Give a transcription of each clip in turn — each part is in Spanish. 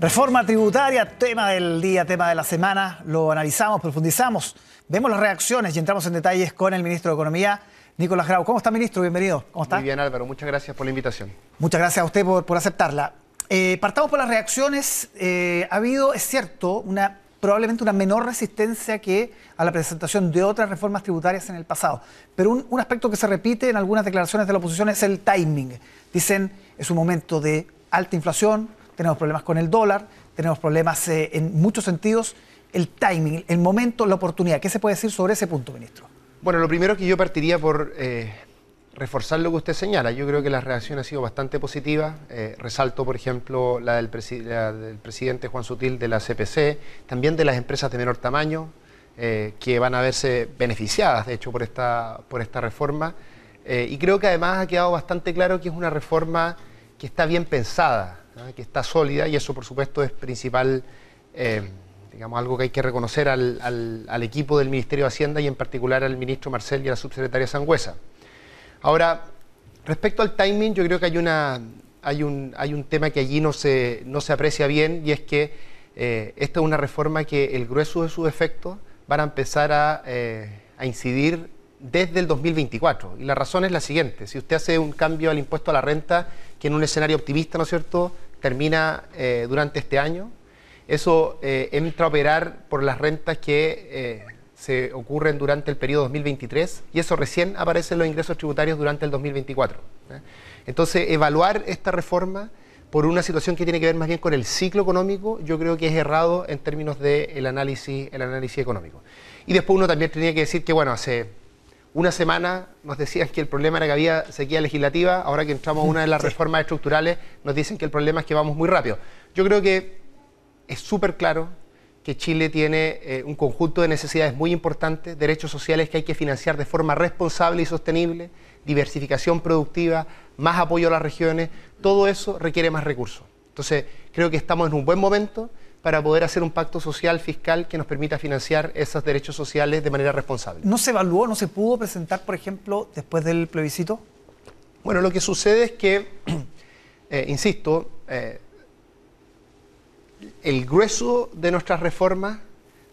Reforma tributaria, tema del día, tema de la semana, lo analizamos, profundizamos, vemos las reacciones y entramos en detalles con el ministro de Economía, Nicolás Grau. ¿Cómo está, ministro? Bienvenido. ¿Cómo está? Muy bien, Álvaro. Muchas gracias por la invitación. Muchas gracias a usted por, aceptarla. Eh, partamos por las reacciones. Eh, ha habido, es cierto, una probablemente una menor resistencia que a la presentación de otras reformas tributarias en el pasado. Pero un, un aspecto que se repite en algunas declaraciones de la oposición es el timing. Dicen, es un momento de alta inflación, tenemos problemas con el dólar, tenemos problemas eh, en muchos sentidos. El timing, el momento, la oportunidad. ¿Qué se puede decir sobre ese punto, ministro? Bueno, lo primero que yo partiría por eh, reforzar lo que usted señala. Yo creo que la reacción ha sido bastante positiva. Eh, resalto, por ejemplo, la del, presidente Juan Sutil de la CPC, también de las empresas de menor tamaño, que van a verse beneficiadas, de hecho, por esta, por esta reforma. y creo que además ha quedado bastante claro que es una reforma que está bien pensada que está sólida y eso por supuesto es principal, eh, digamos, algo que hay que reconocer al, equipo del Ministerio de Hacienda y en particular al ministro Marcel y a la subsecretaria Sangüesa. Ahora, respecto al timing, yo creo que hay, una, hay, un, hay un tema que allí no se, no se aprecia bien y es que eh, esta es una reforma que el grueso de sus efectos van a empezar a, eh, a incidir desde el 2024. Y la razón es la siguiente, si usted hace un cambio al impuesto a la renta, que en un escenario optimista, ¿no es cierto?, termina eh, durante este año. Eso eh, entra a operar por las rentas que eh, se ocurren durante el periodo 2023 y eso recién aparece en los ingresos tributarios durante el 2024. Entonces, evaluar esta reforma por una situación que tiene que ver más bien con el ciclo económico, yo creo que es errado en términos del análisis, el análisis económico. Y después uno también tenía que decir que, bueno, hace una semana nos decían que el problema era que había sequía legislativa, ahora que entramos a una de las reformas estructurales nos dicen que el problema es que vamos muy rápido. Yo creo que es súper claro que Chile tiene eh, un conjunto de necesidades muy importantes, derechos sociales que hay que financiar de forma responsable y sostenible, diversificación productiva, más apoyo a las regiones, todo eso requiere más recursos. Entonces, creo que estamos en un buen momento para poder hacer un pacto social fiscal que nos permita financiar esos derechos sociales de manera responsable. ¿No se evaluó, no se pudo presentar, por ejemplo, después del plebiscito? Bueno, lo que sucede es que, eh, insisto, eh, el grueso de nuestras reformas,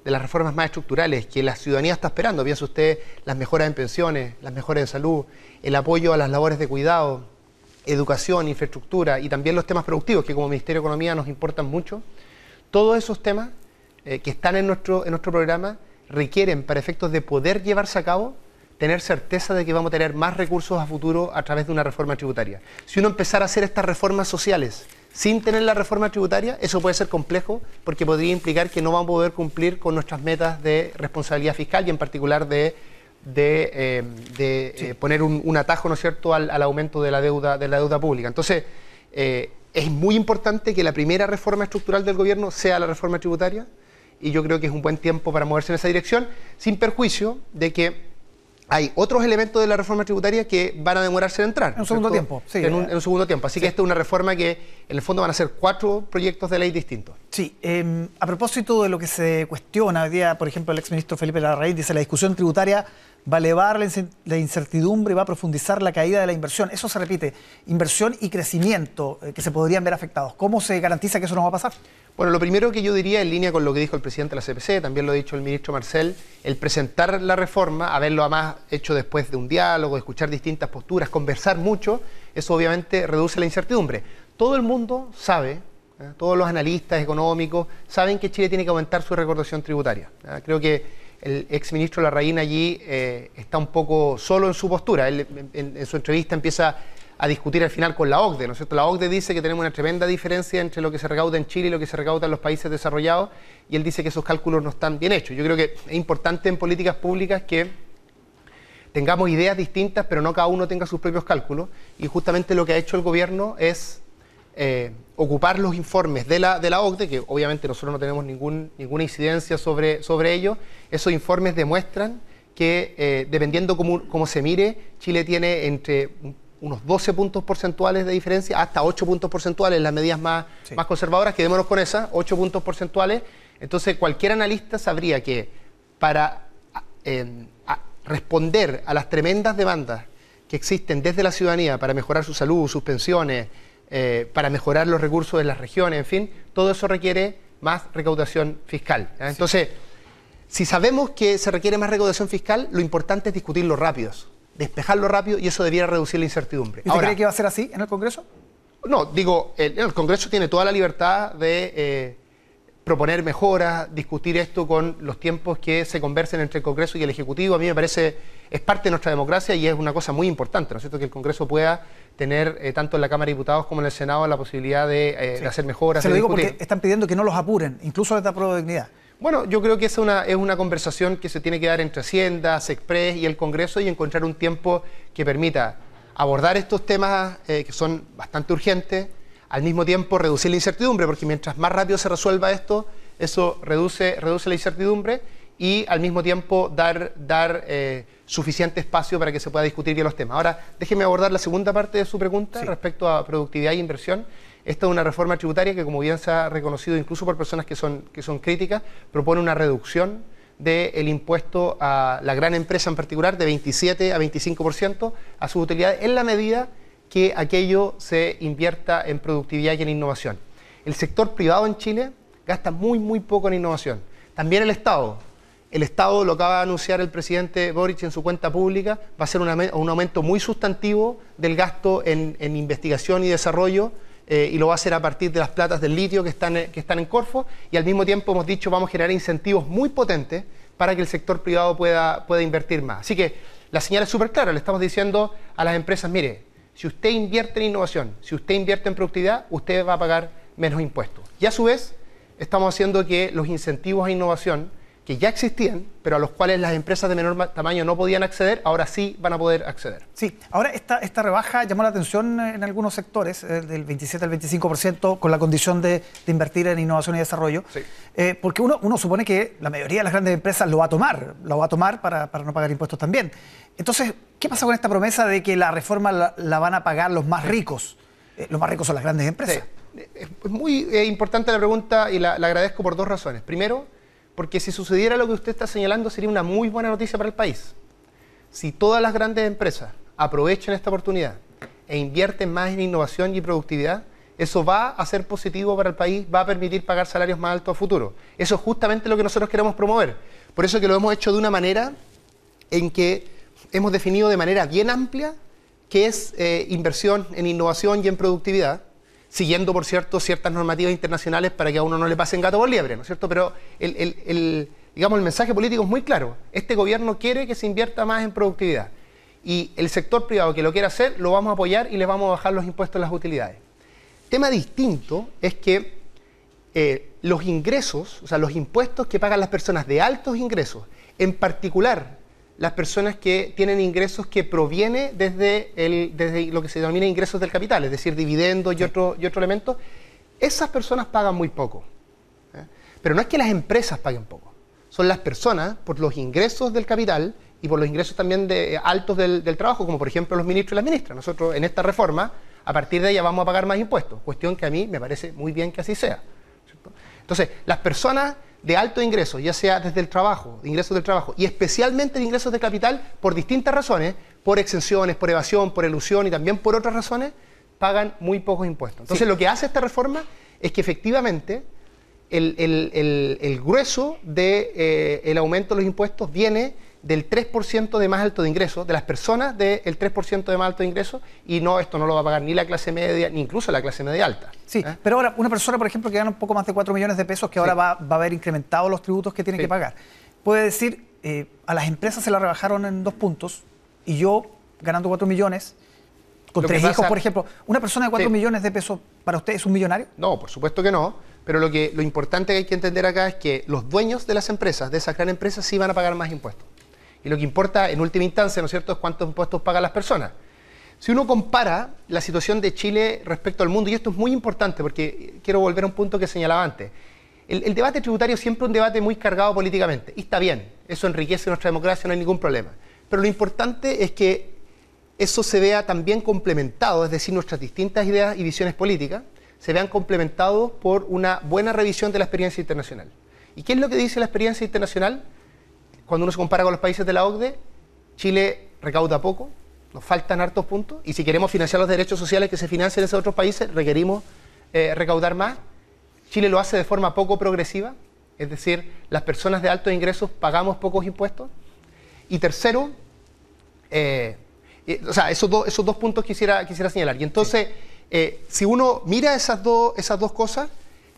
de las reformas más estructurales que la ciudadanía está esperando, piensa usted, las mejoras en pensiones, las mejoras en salud, el apoyo a las labores de cuidado, educación, infraestructura y también los temas productivos que como Ministerio de Economía nos importan mucho, todos esos temas eh, que están en nuestro, en nuestro programa requieren, para efectos de poder llevarse a cabo, tener certeza de que vamos a tener más recursos a futuro a través de una reforma tributaria. Si uno empezara a hacer estas reformas sociales sin tener la reforma tributaria, eso puede ser complejo porque podría implicar que no vamos a poder cumplir con nuestras metas de responsabilidad fiscal y en particular de, eh, eh, poner un, atajo, ¿no es cierto?, al, aumento de la deuda, de la deuda pública. Entonces, es muy importante que la primera reforma estructural del gobierno sea la reforma tributaria y yo creo que es un buen tiempo para moverse en esa dirección, sin perjuicio de que hay otros elementos de la reforma tributaria que van a demorarse en entrar. En un segundo tiempo, sí. En un, segundo tiempo. Así que esta es una reforma que en el fondo van a ser cuatro proyectos de ley distintos. Sí. Em, a propósito de lo que se cuestiona hoy día, por ejemplo, el exministro Felipe Larraín dice la discusión tributaria va a elevar la incertidumbre y va a profundizar la caída de la inversión. Eso se repite, inversión y crecimiento eh, que se podrían ver afectados. ¿Cómo se garantiza que eso no va a pasar? Bueno, lo primero que yo diría, en línea con lo que dijo el presidente de la CPC, también lo ha dicho el ministro Marcel, el presentar la reforma, haberlo además hecho después de un diálogo, escuchar distintas posturas, conversar mucho, eso obviamente reduce la incertidumbre. Todo el mundo sabe, ¿eh? todos los analistas económicos saben que Chile tiene que aumentar su recaudación tributaria. ¿eh? Creo que el exministro Larraín allí eh, está un poco solo en su postura. En, su entrevista empieza a discutir al final con la OCDE, ¿no es cierto? La OCDE dice que tenemos una tremenda diferencia entre lo que se recauda en Chile y lo que se recauda en los países desarrollados y él dice que esos cálculos no están bien hechos. Yo creo que es importante en políticas públicas que tengamos ideas distintas, pero no cada uno tenga sus propios cálculos y justamente lo que ha hecho el gobierno es eh, ocupar los informes de la, de la OCDE, que obviamente nosotros no tenemos ningún, ninguna incidencia sobre, sobre ello, esos informes demuestran que eh, dependiendo cómo, se mire, Chile tiene entre unos 12 puntos porcentuales de diferencia hasta 8 puntos porcentuales, las medidas más, más conservadoras, quedémonos con esas, 8 puntos porcentuales. Entonces cualquier analista sabría que para eh, responder a las tremendas demandas que existen desde la ciudadanía para mejorar su salud, sus pensiones, eh, para mejorar los recursos de las regiones, en fin, todo eso requiere más recaudación fiscal. Entonces, si sabemos que se requiere más recaudación fiscal, lo importante es discutirlo rápido, despejarlo rápido y eso debiera reducir la incertidumbre. ¿Y usted cree que va a ser así en el Congreso? No, digo, el, Congreso tiene toda la libertad de eh, proponer mejoras, discutir esto con los tiempos que se conversen entre el Congreso y el Ejecutivo. A mí me parece, es parte de nuestra democracia y es una cosa muy importante, ¿no es cierto?, que el Congreso pueda tener, eh, tanto en la Cámara de Diputados como en el Senado, la posibilidad de, eh, hacer mejoras. Se lo digo porque están pidiendo que no los apuren, incluso les da prueba de dignidad. Bueno, yo creo que es una, es una conversación que se tiene que dar entre Hacienda, SECPRES y el Congreso y encontrar un tiempo que permita abordar estos temas eh, que son bastante urgentes, al mismo tiempo reducir la incertidumbre, porque mientras más rápido se resuelva esto, eso reduce, reduce la incertidumbre y al mismo tiempo dar, dar eh, suficiente espacio para que se pueda discutir bien los temas. Ahora, déjeme abordar la segunda parte de su pregunta respecto a productividad e inversión. Esta es una reforma tributaria que, como bien se ha reconocido incluso por personas que son, que son críticas, propone una reducción del impuesto a la gran empresa en particular de 27 a 25% a sus utilidades en la medida que aquello se invierta en productividad y en innovación. El sector privado en Chile gasta muy, muy poco en innovación. También el Estado. El Estado, lo acaba de anunciar el presidente Boric en su cuenta pública, va a ser un, aumento muy sustantivo del gasto en, investigación y desarrollo eh, y lo va a hacer a partir de las platas del litio que están, en Corfo y al mismo tiempo hemos dicho vamos a generar incentivos muy potentes para que el sector privado pueda, pueda invertir más. Así que la señal es súper clara, le estamos diciendo a las empresas, mire, si usted invierte en innovación, si usted invierte en productividad, usted va a pagar menos impuestos. Y a su vez, estamos haciendo que los incentivos a innovación, que ya existían, pero a los cuales las empresas de menor tamaño no podían acceder, ahora sí van a poder acceder. Sí, ahora esta, esta rebaja llamó la atención en algunos sectores, eh, del 27 al 25%, con la condición de, invertir en innovación y desarrollo, eh, porque uno, uno supone que la mayoría de las grandes empresas lo va a tomar, lo va a tomar para, no pagar impuestos también. Entonces, ¿qué pasa con esta promesa de que la reforma la, van a pagar los más ricos? Eh, los más ricos son las grandes empresas es muy importante la pregunta y la, agradezco por dos razones. Primero, porque si sucediera lo que usted está señalando sería una muy buena noticia para el país. Si todas las grandes empresas aprovechan esta oportunidad e invierten más en innovación y productividad, eso va a ser positivo para el país, va a permitir pagar salarios más altos a futuro. Eso es justamente lo que nosotros queremos promover. Por eso que lo hemos hecho de una manera en que hemos definido de manera bien amplia qué es eh, inversión en innovación y en productividad siguiendo, por cierto, ciertas normativas internacionales para que a uno no le pasen gato por liebre, ¿no es cierto? Pero el, digamos, el mensaje político es muy claro. Este gobierno quiere que se invierta más en productividad. Y el sector privado que lo quiera hacer, lo vamos a apoyar y le vamos a bajar los impuestos a las utilidades. Tema distinto es que eh, los ingresos, o sea, los impuestos que pagan las personas de altos ingresos, en particular las personas que tienen ingresos que proviene desde, el, desde lo que se denomina ingresos del capital, es decir, dividendos y, otro, y otro elemento, esas personas pagan muy poco. ¿eh? Pero no es que las empresas paguen poco, son las personas por los ingresos del capital y por los ingresos también de, altos del, trabajo, como por ejemplo los ministros y las ministras. Nosotros en esta reforma, a partir de ella vamos a pagar más impuestos, cuestión que a mí me parece muy bien que así sea. Entonces, las personas de alto ingreso, ya sea desde el trabajo, de ingresos del trabajo, y especialmente de ingresos de capital, por distintas razones, por exenciones, por evasión, por elusión y también por otras razones, pagan muy pocos impuestos. Entonces, lo que hace esta reforma es que efectivamente el, grueso del de, eh, aumento de los impuestos viene del 3% de más alto de ingresos, de las personas del 3% de más alto de ingresos, y no, esto no lo va a pagar ni la clase media, ni incluso la clase media alta. Sí, ¿eh? pero ahora, una persona, por ejemplo, que gana un poco más de 4 millones de pesos, que ahora va, a haber incrementado los tributos que tiene que pagar, puede decir, eh, a las empresas se la rebajaron en dos puntos, y yo, ganando 4 millones, con tres hijos, por ejemplo, ¿una persona de 4 millones de pesos para usted es un millonario? No, por supuesto que no. Pero lo, que, lo importante que hay que entender acá es que los dueños de las empresas, de esas grandes empresas, sí van a pagar más impuestos. Y lo que importa en última instancia, ¿no es cierto?, es cuántos impuestos pagan las personas. Si uno compara la situación de Chile respecto al mundo, y esto es muy importante porque quiero volver a un punto que señalaba antes, el, debate tributario siempre es un debate muy cargado políticamente, y está bien, eso enriquece nuestra democracia, no hay ningún problema. Pero lo importante es que eso se vea también complementado, es decir, nuestras distintas ideas y visiones políticas se vean complementados por una buena revisión de la experiencia internacional. ¿Y qué es lo que dice la experiencia internacional? Cuando uno se compara con los países de la OCDE, Chile recauda poco, nos faltan hartos puntos, y si queremos financiar los derechos sociales que se financian en esos otros países, requerimos eh, recaudar más. Chile lo hace de forma poco progresiva, es decir, las personas de altos ingresos pagamos pocos impuestos. Y tercero, eh, o sea, esos, esos dos puntos quisiera, quisiera señalar. Y entonces, eh, si uno mira esas, dos esas dos cosas,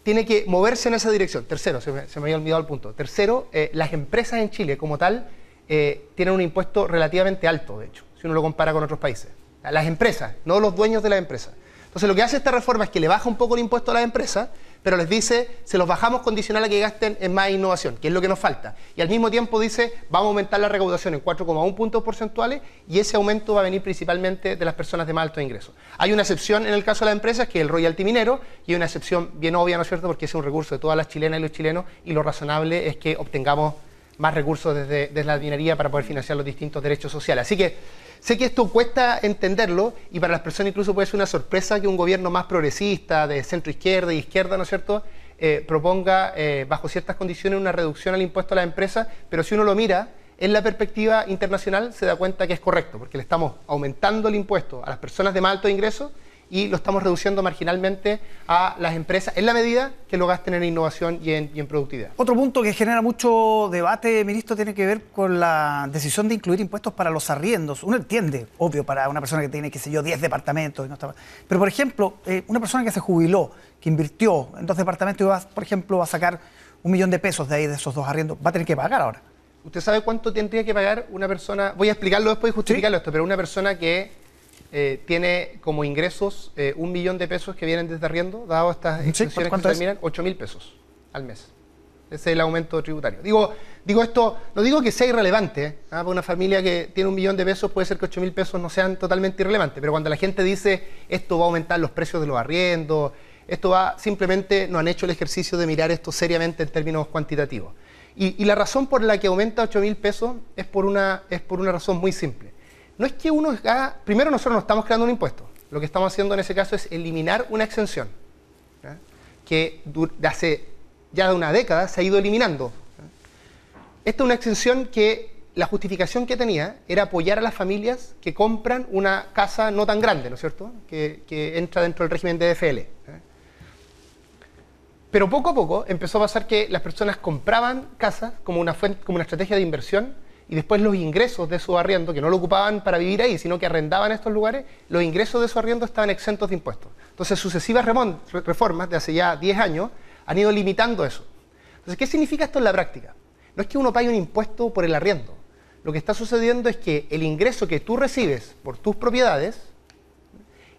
tiene que moverse en esa dirección. Tercero, se me, había olvidado el punto. Tercero, las empresas en Chile como tal tienen un impuesto relativamente alto, de hecho si uno lo compara con otros países. Las empresas, no los dueños de las empresas. Entonces lo que hace esta reforma es que le baja un poco el impuesto a las empresas, pero les dice, se los bajamos condicional a que gasten en más innovación, que es lo que nos falta. Y al mismo tiempo dice, vamos a aumentar la recaudación en 4,1 puntos porcentuales y ese aumento va a venir principalmente de las personas de más alto ingreso. Hay una excepción en el caso de las empresas, que es el royalty minero, y hay una excepción bien obvia, ¿no es cierto?, porque es un recurso de todas las chilenas y los chilenos, y lo razonable es que obtengamos más recursos desde, desde la minería para poder financiar los distintos derechos sociales. Así que Sé que esto cuesta entenderlo y para las personas incluso puede ser una sorpresa que un gobierno más progresista, de centro izquierda y izquierda, ¿no es cierto?, eh, proponga eh, bajo ciertas condiciones una reducción al impuesto a las empresas, pero si uno lo mira en la perspectiva internacional se da cuenta que es correcto, porque le estamos aumentando el impuesto a las personas de más alto ingreso y lo estamos reduciendo marginalmente a las empresas en la medida que lo gasten en innovación y en, productividad. Otro punto que genera mucho debate, ministro, tiene que ver con la decisión de incluir impuestos para los arriendos. Uno entiende, obvio, para una persona que tiene, qué sé yo, 10 departamentos. Y no está... Pero, por ejemplo, eh, una persona que se jubiló, que invirtió en dos departamentos y va, por ejemplo, va a sacar un millón de pesos de ahí, de esos dos arriendos, va a tener que pagar ahora. ¿Usted sabe cuánto tendría que pagar una persona? Voy a explicarlo después y justificarlo esto, pero una persona que eh, tiene como ingresos eh, un millón de pesos que vienen desde arriendo, dado estas exenciones que se terminan, 8 mil pesos al mes. Ese es el aumento tributario. Digo, digo esto, no digo que sea irrelevante, ¿eh? ¿ah? para una familia que tiene un millón de pesos puede ser que 8 mil pesos no sean totalmente irrelevantes, pero cuando la gente dice esto va a aumentar los precios de los arriendos, esto va, simplemente no han hecho el ejercicio de mirar esto seriamente en términos cuantitativos. Y, y la razón por la que aumenta 8 mil pesos es por, una, es por una razón muy simple no es que uno haga, primero nosotros no estamos creando un impuesto, lo que estamos haciendo en ese caso es eliminar una exención, que de hace ya de una década se ha ido eliminando. Esta es una exención que la justificación que tenía era apoyar a las familias que compran una casa no tan grande, ¿no es cierto?, que, entra dentro del régimen de DFL. Pero poco a poco empezó a pasar que las personas compraban casas como una estrategia de inversión y después los ingresos de su arriendo, que no lo ocupaban para vivir ahí, sino que arrendaban estos lugares, los ingresos de su arriendo estaban exentos de impuestos. Entonces, sucesivas reformas de hace ya 10 años han ido limitando eso. Entonces, ¿qué significa esto en la práctica? No es que uno pague un impuesto por el arriendo. Lo que está sucediendo es que el ingreso que tú recibes por tus propiedades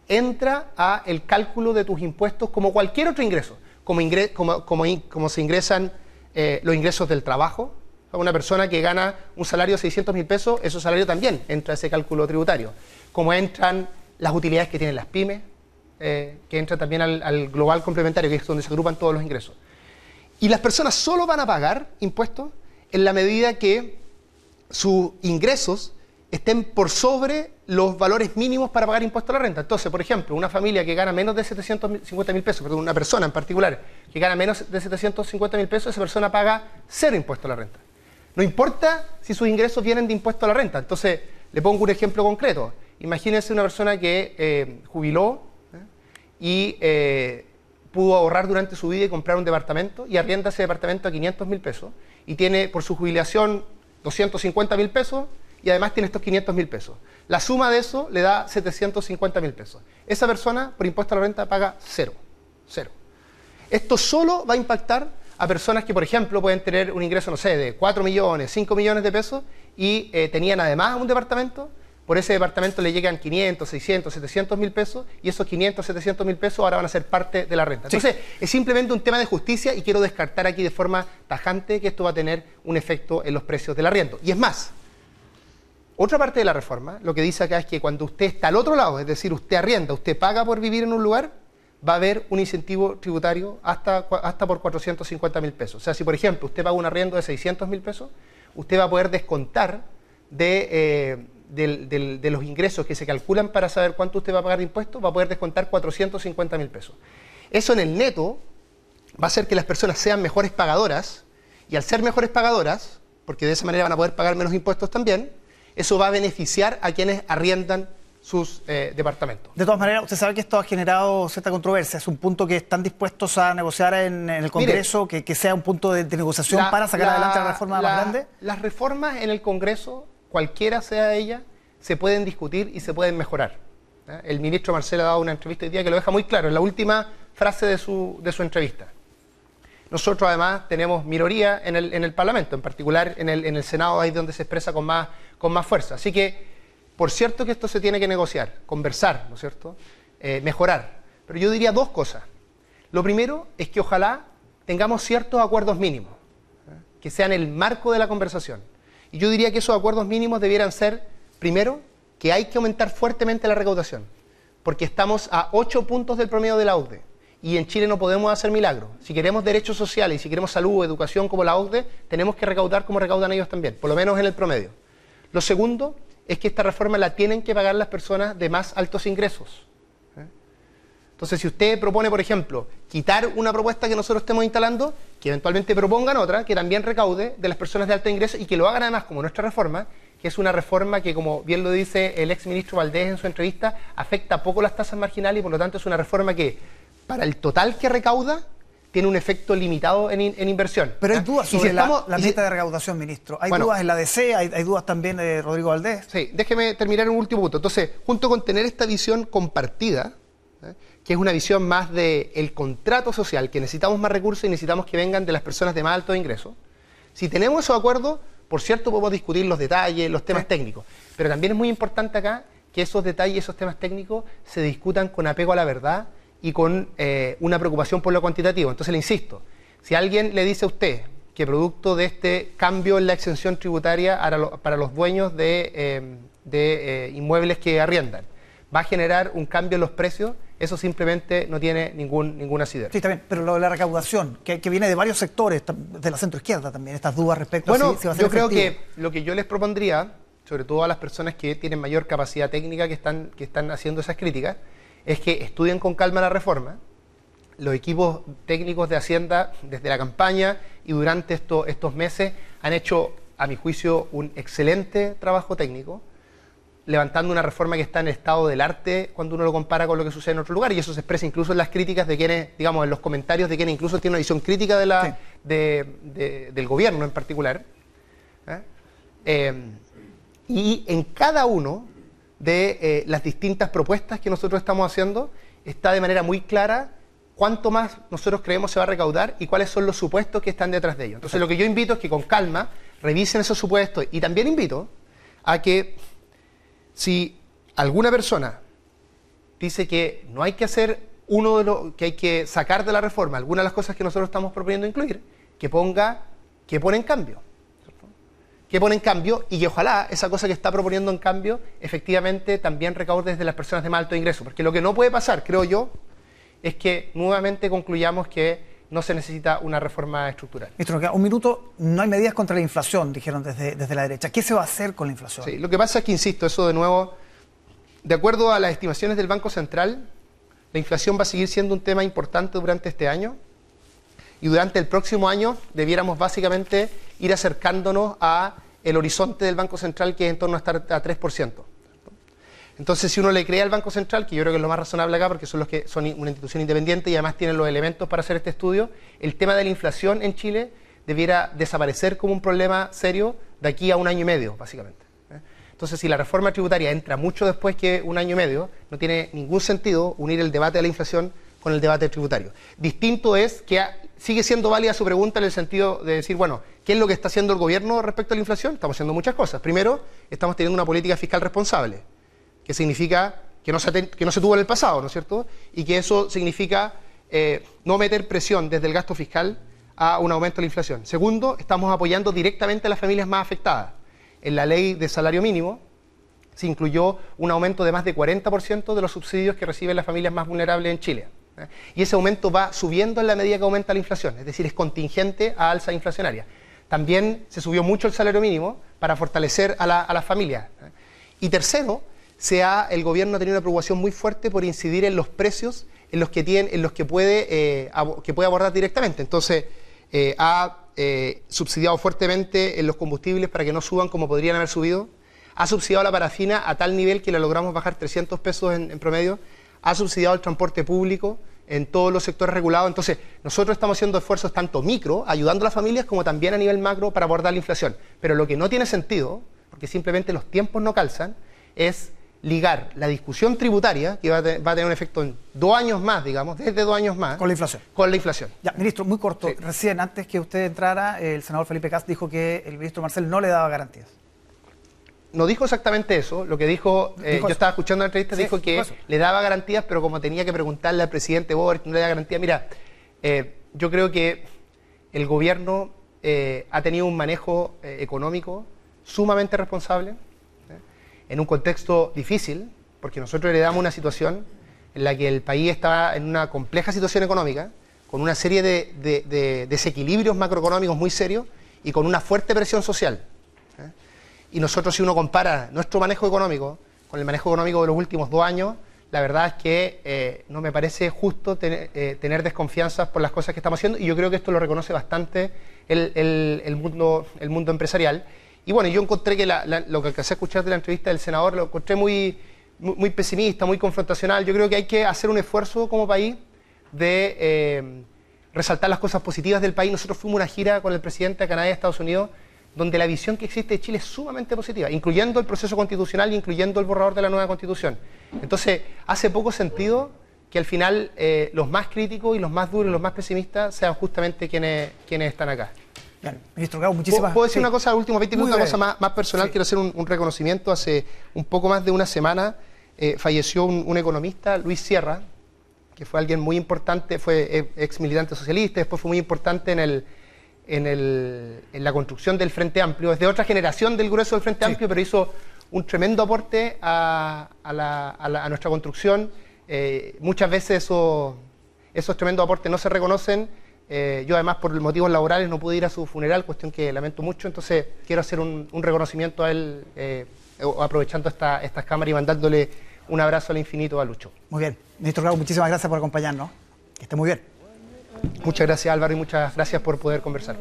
entra a el cálculo de tus impuestos como cualquier otro ingreso, como, como, se ingresan eh, los ingresos del trabajo, una persona que gana un salario de 600 mil pesos, ese salario también entra a ese cálculo tributario. Como entran las utilidades que tienen las pymes, eh, que entran también al, global complementario, que es donde se agrupan todos los ingresos. Y las personas solo van a pagar impuestos en la medida que sus ingresos estén por sobre los valores mínimos para pagar impuestos a la renta. Entonces, por ejemplo, una familia que gana menos de 750 mil pesos, perdón, una persona en particular que gana menos de 750 mil pesos, esa persona paga cero impuesto a la renta. No importa si sus ingresos vienen de impuesto a la renta. Entonces, le pongo un ejemplo concreto. Imagínense una persona que eh, jubiló ¿eh? y eh, pudo ahorrar durante su vida y comprar un departamento y arrienda ese departamento a 500 mil pesos y tiene por su jubilación 250 mil pesos y además tiene estos 500 mil pesos. La suma de eso le da 750 mil pesos. Esa persona por impuesto a la renta paga cero. Cero. Esto solo va a impactar a personas que, por ejemplo, pueden tener un ingreso, no sé, de 4 millones, 5 millones de pesos y eh, tenían además un departamento. Por ese departamento le llegan 500, 600, 700 mil pesos y esos 500, 700 mil pesos ahora van a ser parte de la renta. Entonces, es simplemente un tema de justicia y quiero descartar aquí de forma tajante que esto va a tener un efecto en los precios del arriendo. Y es más, otra parte de la reforma lo que dice acá es que cuando usted está al otro lado, es decir, usted arrienda, usted paga por vivir en un lugar, va a haber un incentivo tributario hasta, hasta por 450 mil pesos. O sea, si por ejemplo usted paga un arriendo de 600 mil pesos, usted va a poder descontar de, eh, de, los ingresos que se calculan para saber cuánto usted va a pagar de impuestos, va a poder descontar 450 mil pesos. Eso en el neto va a hacer que las personas sean mejores pagadoras y al ser mejores pagadoras, porque de esa manera van a poder pagar menos impuestos también, eso va a beneficiar a quienes arriendan sus eh, departamentos. De todas maneras, usted sabe que esto ha generado cierta controversia. Es un punto que están dispuestos a negociar en, el Congreso, que, sea un punto de, negociación para sacar adelante la reforma más grande. Las reformas en el Congreso, cualquiera sea ella, se pueden discutir y se pueden mejorar. ¿eh? El ministro Marcelo ha dado una entrevista hoy día que lo deja muy claro, en la última frase de su, de su entrevista. Nosotros además tenemos minoría en el, en el Parlamento, en particular en el, en el Senado, ahí donde se expresa con más, con más fuerza. Así que por cierto que esto se tiene que negociar, conversar, ¿no es cierto? Eh, mejorar. Pero yo diría dos cosas. Lo primero es que ojalá tengamos ciertos acuerdos mínimos, ¿eh? que sean el marco de la conversación. Y yo diría que esos acuerdos mínimos debieran ser, primero, que hay que aumentar fuertemente la recaudación, porque estamos a ocho puntos del promedio de la OCDE. Y en Chile no podemos hacer milagros. Si queremos derechos sociales y si queremos salud o educación como la OCDE, tenemos que recaudar como recaudan ellos también, por lo menos en el promedio. Lo segundo es que esta reforma la tienen que pagar las personas de más altos ingresos. ¿eh? Entonces, si usted propone, por ejemplo, quitar una propuesta que nosotros estemos instalando, que eventualmente propongan otra que también recaude de las personas de alto ingreso y que lo hagan además como nuestra reforma, que es una reforma que, como bien lo dice el ex ministro Valdés en su entrevista, afecta poco las tasas marginales y por lo tanto es una reforma que, para el total que recauda, tiene un efecto limitado en, inversión. Pero hay dudas sobre la, meta de recaudación, ministro. Hay dudas en la DC, hay, dudas también de Rodrigo Valdés. Sí, déjeme terminar en un último punto. Entonces, junto con tener esta visión compartida, ¿eh? que es una visión más del el contrato social, que necesitamos más recursos y necesitamos que vengan de las personas de más alto ingreso, si tenemos esos acuerdos, por cierto, podemos discutir los detalles, los temas técnicos, pero también es muy importante acá que esos detalles, esos temas técnicos se discutan con apego a la verdad y con eh, una preocupación por lo cuantitativo. Entonces le insisto, si alguien le dice a usted que producto de este cambio en la exención tributaria para los dueños de, eh, eh, inmuebles que arriendan va a generar un cambio en los precios, eso simplemente no tiene ningún, ningún asidero. Sí, también, pero lo de la recaudación, que, viene de varios sectores, de la centroizquierda también, estas dudas respecto a si, va a ser yo creo que lo que yo les propondría, sobre todo a las personas que tienen mayor capacidad técnica que están, que están haciendo esas críticas, es que estudien con calma la reforma. Los equipos técnicos de Hacienda, desde la campaña y durante estos meses, han hecho, a mi juicio, un excelente trabajo técnico, levantando una reforma que está en estado del arte cuando uno lo compara con lo que sucede en otro lugar. Y eso se expresa incluso en las críticas de quienes, digamos, en los comentarios de quienes incluso tienen una visión crítica de la, del gobierno en particular. ¿eh? Eh, y en cada uno de eh, las distintas propuestas que nosotros estamos haciendo, está de manera muy clara cuánto más nosotros creemos se va a recaudar y cuáles son los supuestos que están detrás de ello. Entonces, lo que yo invito es que con calma revisen esos supuestos y también invito a que si alguna persona dice que no hay que hacer uno de los que hay que sacar de la reforma, alguna de las cosas que nosotros estamos proponiendo incluir, que ponga que pone en cambio que pone en cambio y que ojalá esa cosa que está proponiendo en cambio efectivamente también recaude desde las personas de más alto ingreso. Porque lo que no puede pasar, creo yo, es que nuevamente concluyamos que no se necesita una reforma estructural. Ministro, un minuto, no hay medidas contra la inflación, dijeron desde, desde la derecha. ¿Qué se va a hacer con la inflación? Sí, lo que pasa es que, insisto, eso de nuevo, de acuerdo a las estimaciones del Banco Central, la inflación va a seguir siendo un tema importante durante este año y durante el próximo año debiéramos básicamente ir acercándonos a el horizonte del Banco Central que es en torno a estar a 3%. Entonces, si uno le cree al Banco Central, que yo creo que es lo más razonable acá, porque son los que son una institución independiente y además tienen los elementos para hacer este estudio, el tema de la inflación en Chile debiera desaparecer como un problema serio de aquí a un año y medio, básicamente. ¿eh? Entonces, si la reforma tributaria entra mucho después que un año y medio, no tiene ningún sentido unir el debate de la inflación con el debate tributario. Distinto es que sigue siendo válida su pregunta en el sentido de decir, bueno, ¿qué es lo que está haciendo el gobierno respecto a la inflación? Estamos haciendo muchas cosas. Primero, estamos teniendo una política fiscal responsable, que significa que no se, que no se tuvo en el pasado, ¿no es cierto? Y que eso significa eh, no meter presión desde el gasto fiscal a un aumento de la inflación. Segundo, estamos apoyando directamente a las familias más afectadas. En la ley de salario mínimo se incluyó un aumento de más de 40% de los subsidios que reciben las familias más vulnerables en Chile. ¿Eh? Y ese aumento va subiendo en la medida que aumenta la inflación, es decir, es contingente a alza inflacionaria. También se subió mucho el salario mínimo para fortalecer a, las familias. ¿eh? Y tercero, el gobierno ha tenido una preocupación muy fuerte por incidir en los precios en los que, tiene, en los que, puede, eh, que abordar directamente. Entonces, ha subsidiado fuertemente en los combustibles para que no suban como podrían haber subido ha subsidiado la parafina a tal nivel que le logramos bajar 300 pesos en promedio, ha subsidiado el transporte público en todos los sectores regulados. Entonces, nosotros estamos haciendo esfuerzos tanto micro, ayudando a las familias, como también a nivel macro para abordar la inflación. Pero lo que no tiene sentido, porque simplemente los tiempos no calzan, es ligar la discusión tributaria, que va a, tener un efecto en dos años más, digamos, desde dos años más, Con la inflación. con la inflación. Ya, ministro, muy corto. Sí. Recién, antes que usted entrara, el senador Felipe Cast dijo que el ministro Marcel no le daba garantías. No dijo exactamente eso, lo que dijo, eh, Dijo yo estaba escuchando la entrevista, Sí, dijo que le daba garantías, pero como tenía que preguntarle al presidente Boric, no le da garantía. Mira, eh, yo creo que el gobierno eh, ha tenido un manejo eh, económico sumamente responsable, ¿eh? en un contexto difícil, porque nosotros heredamos una situación en la que el país estaba en una compleja situación económica, con una serie de, de- de desequilibrios macroeconómicos muy serios y con una fuerte presión social. Y nosotros, si uno compara nuestro manejo económico con el manejo económico de los últimos dos años, la verdad es que eh, no me parece justo eh, tener desconfianzas por las cosas que estamos haciendo y yo creo que esto lo reconoce bastante el, el- mundo, el mundo empresarial. Y bueno, yo encontré que la- lo que alcancé a escuchar de la entrevista del senador lo encontré muy, muy, pesimista, muy confrontacional. Yo creo que hay que hacer un esfuerzo como país de eh, resaltar las cosas positivas del país. Nosotros fuimos a una gira con el presidente de Canadá y Estados Unidos, donde la visión que existe de Chile es sumamente positiva, incluyendo el proceso constitucional y incluyendo el borrador de la nueva constitución. Entonces, hace poco sentido que al final eh, los más críticos y los más duros y los más pesimistas sean justamente quienes, quienes están acá. Bien, ministro ¿Puedo, muchísimas puedo decir sí. una cosa, los últimos 20 Muy minutos, una cosa más, más personal? Sí. Quiero hacer un, un reconocimiento. Hace un poco más de una semana eh, falleció un, un economista, Luis Sierra, que fue alguien muy importante, fue eh, ex militante socialista, después fue muy importante en, el, en, el- en la construcción del Frente Amplio. Es de otra generación del grueso del Frente Sí. Amplio, pero hizo un tremendo aporte a, a la- a la- a nuestra construcción. Eh, muchas veces eso- esos tremendos aportes no se reconocen. Eh, yo además por motivos laborales no pude ir a su funeral, cuestión que lamento mucho, entonces quiero hacer un, un reconocimiento a él eh, aprovechando esta, estas cámaras y mandándole un abrazo al infinito a Lucho. Muy bien. Ministro Grau, muchísimas gracias por acompañarnos. Que esté muy bien. Muchas gracias Álvaro y muchas gracias por poder conversar.